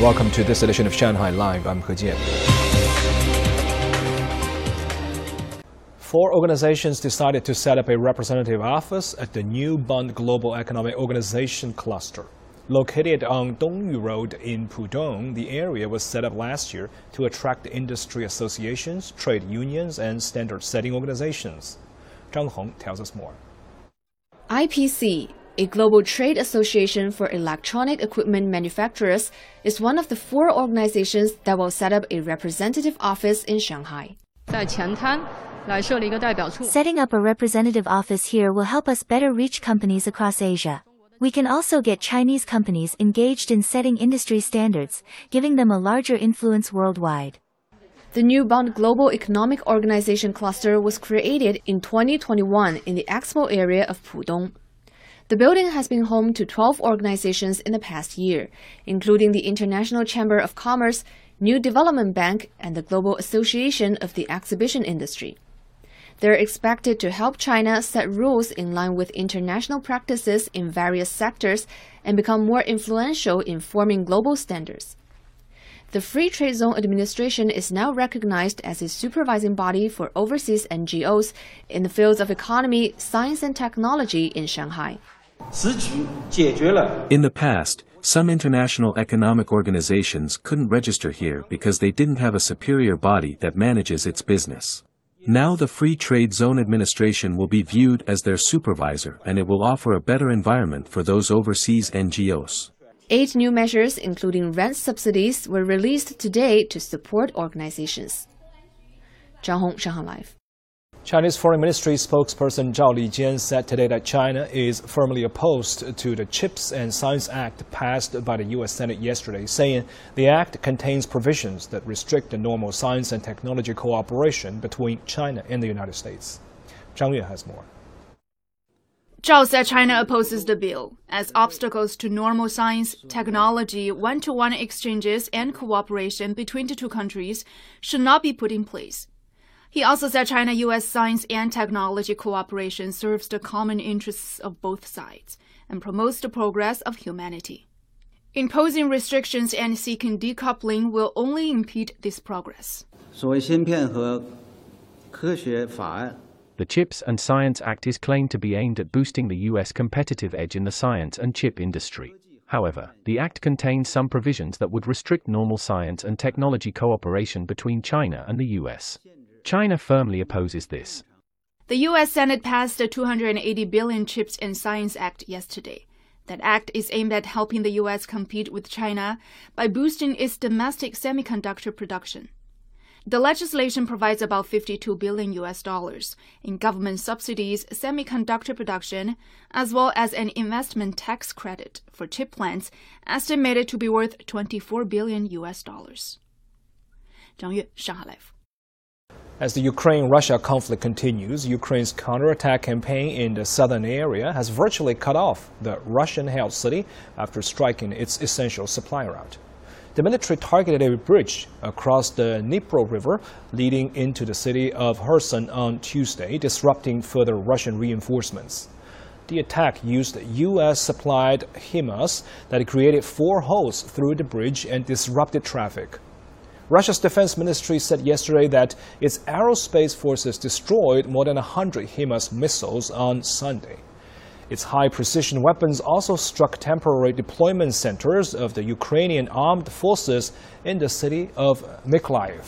Welcome to this edition of Shanghai Live. I'm He Jian. Four organizations decided to set up a representative office at the new Bund Global Economic Organization cluster. Located on Dongyu Road in Pudong, the area was set up last year to attract industry associations, trade unions, and standard setting organizations. Zhang Hong tells us more. IPC, a global trade association for electronic equipment manufacturers, is one of the four organizations that will set up a representative office in Shanghai. Setting up a representative office here will help us better reach companies across Asia. We can also get Chinese companies engaged in setting industry standards, giving them a larger influence worldwide. The new Bund Global Economic Organization cluster was created in 2021 in the Expo area of Pudong. The building has been home to 12 organizations in the past year, including the International Chamber of Commerce, New Development Bank, and the Global Association of the Exhibition Industry. They're expected to help China set rules in line with international practices in various sectors and become more influential in forming global standards. The Free Trade Zone Administration is now recognized as a supervising body for overseas NGOs in the fields of economy, science, and technology in Shanghai. In the past, some international economic organizations couldn't register here because they didn't have a superior body that manages its business. Now the Free Trade Zone Administration will be viewed as their supervisor and it will offer a better environment for those overseas NGOs. Eight new measures, including rent subsidies, were released today to support organizations. Zhang Hong, Shanghai Live. Chinese Foreign Ministry spokesperson Zhao Lijian said today that China is firmly opposed to the CHIPS and Science Act passed by the U.S. Senate yesterday, saying the act contains provisions that restrict the normal science and technology cooperation between China and the United States. Zhang Yue has more. Zhao said China opposes the bill, as obstacles to normal science, technology, one to one exchanges, and cooperation between the two countries should not be put in place. He also said China US science and technology cooperation serves the common interests of both sides and promotes the progress of humanity. Imposing restrictions and seeking decoupling will only impede this progress. The CHIPS and Science Act is claimed to be aimed at boosting the U.S. competitive edge in the science and chip industry. However, the Act contains some provisions that would restrict normal science and technology cooperation between China and the U.S. China firmly opposes this. The U.S. Senate passed the 280 billion Chips and Science Act yesterday. That act is aimed at helping the U.S. compete with China by boosting its domestic semiconductor production. The legislation provides about 52 billion US dollars in government subsidies, semiconductor production, as well as an investment tax credit for chip plants estimated to be worth 24 billion US dollars. 张悦，上海 Live。As the Ukraine-Russia conflict continues, Ukraine's counterattack campaign in the southern area has virtually cut off the Russian-held city after striking its essential supply route. The military targeted a bridge across the Dnipro River leading into the city of Kherson on Tuesday, disrupting further Russian reinforcements. The attack used U.S.-supplied HIMARS that created four holes through the bridge and disrupted traffic. Russia's defense ministry said yesterday that its aerospace forces destroyed more than 100 HIMARS missiles on Sunday. Its high precision weapons also struck temporary deployment centers of the Ukrainian armed forces in the city of Mykolaiv.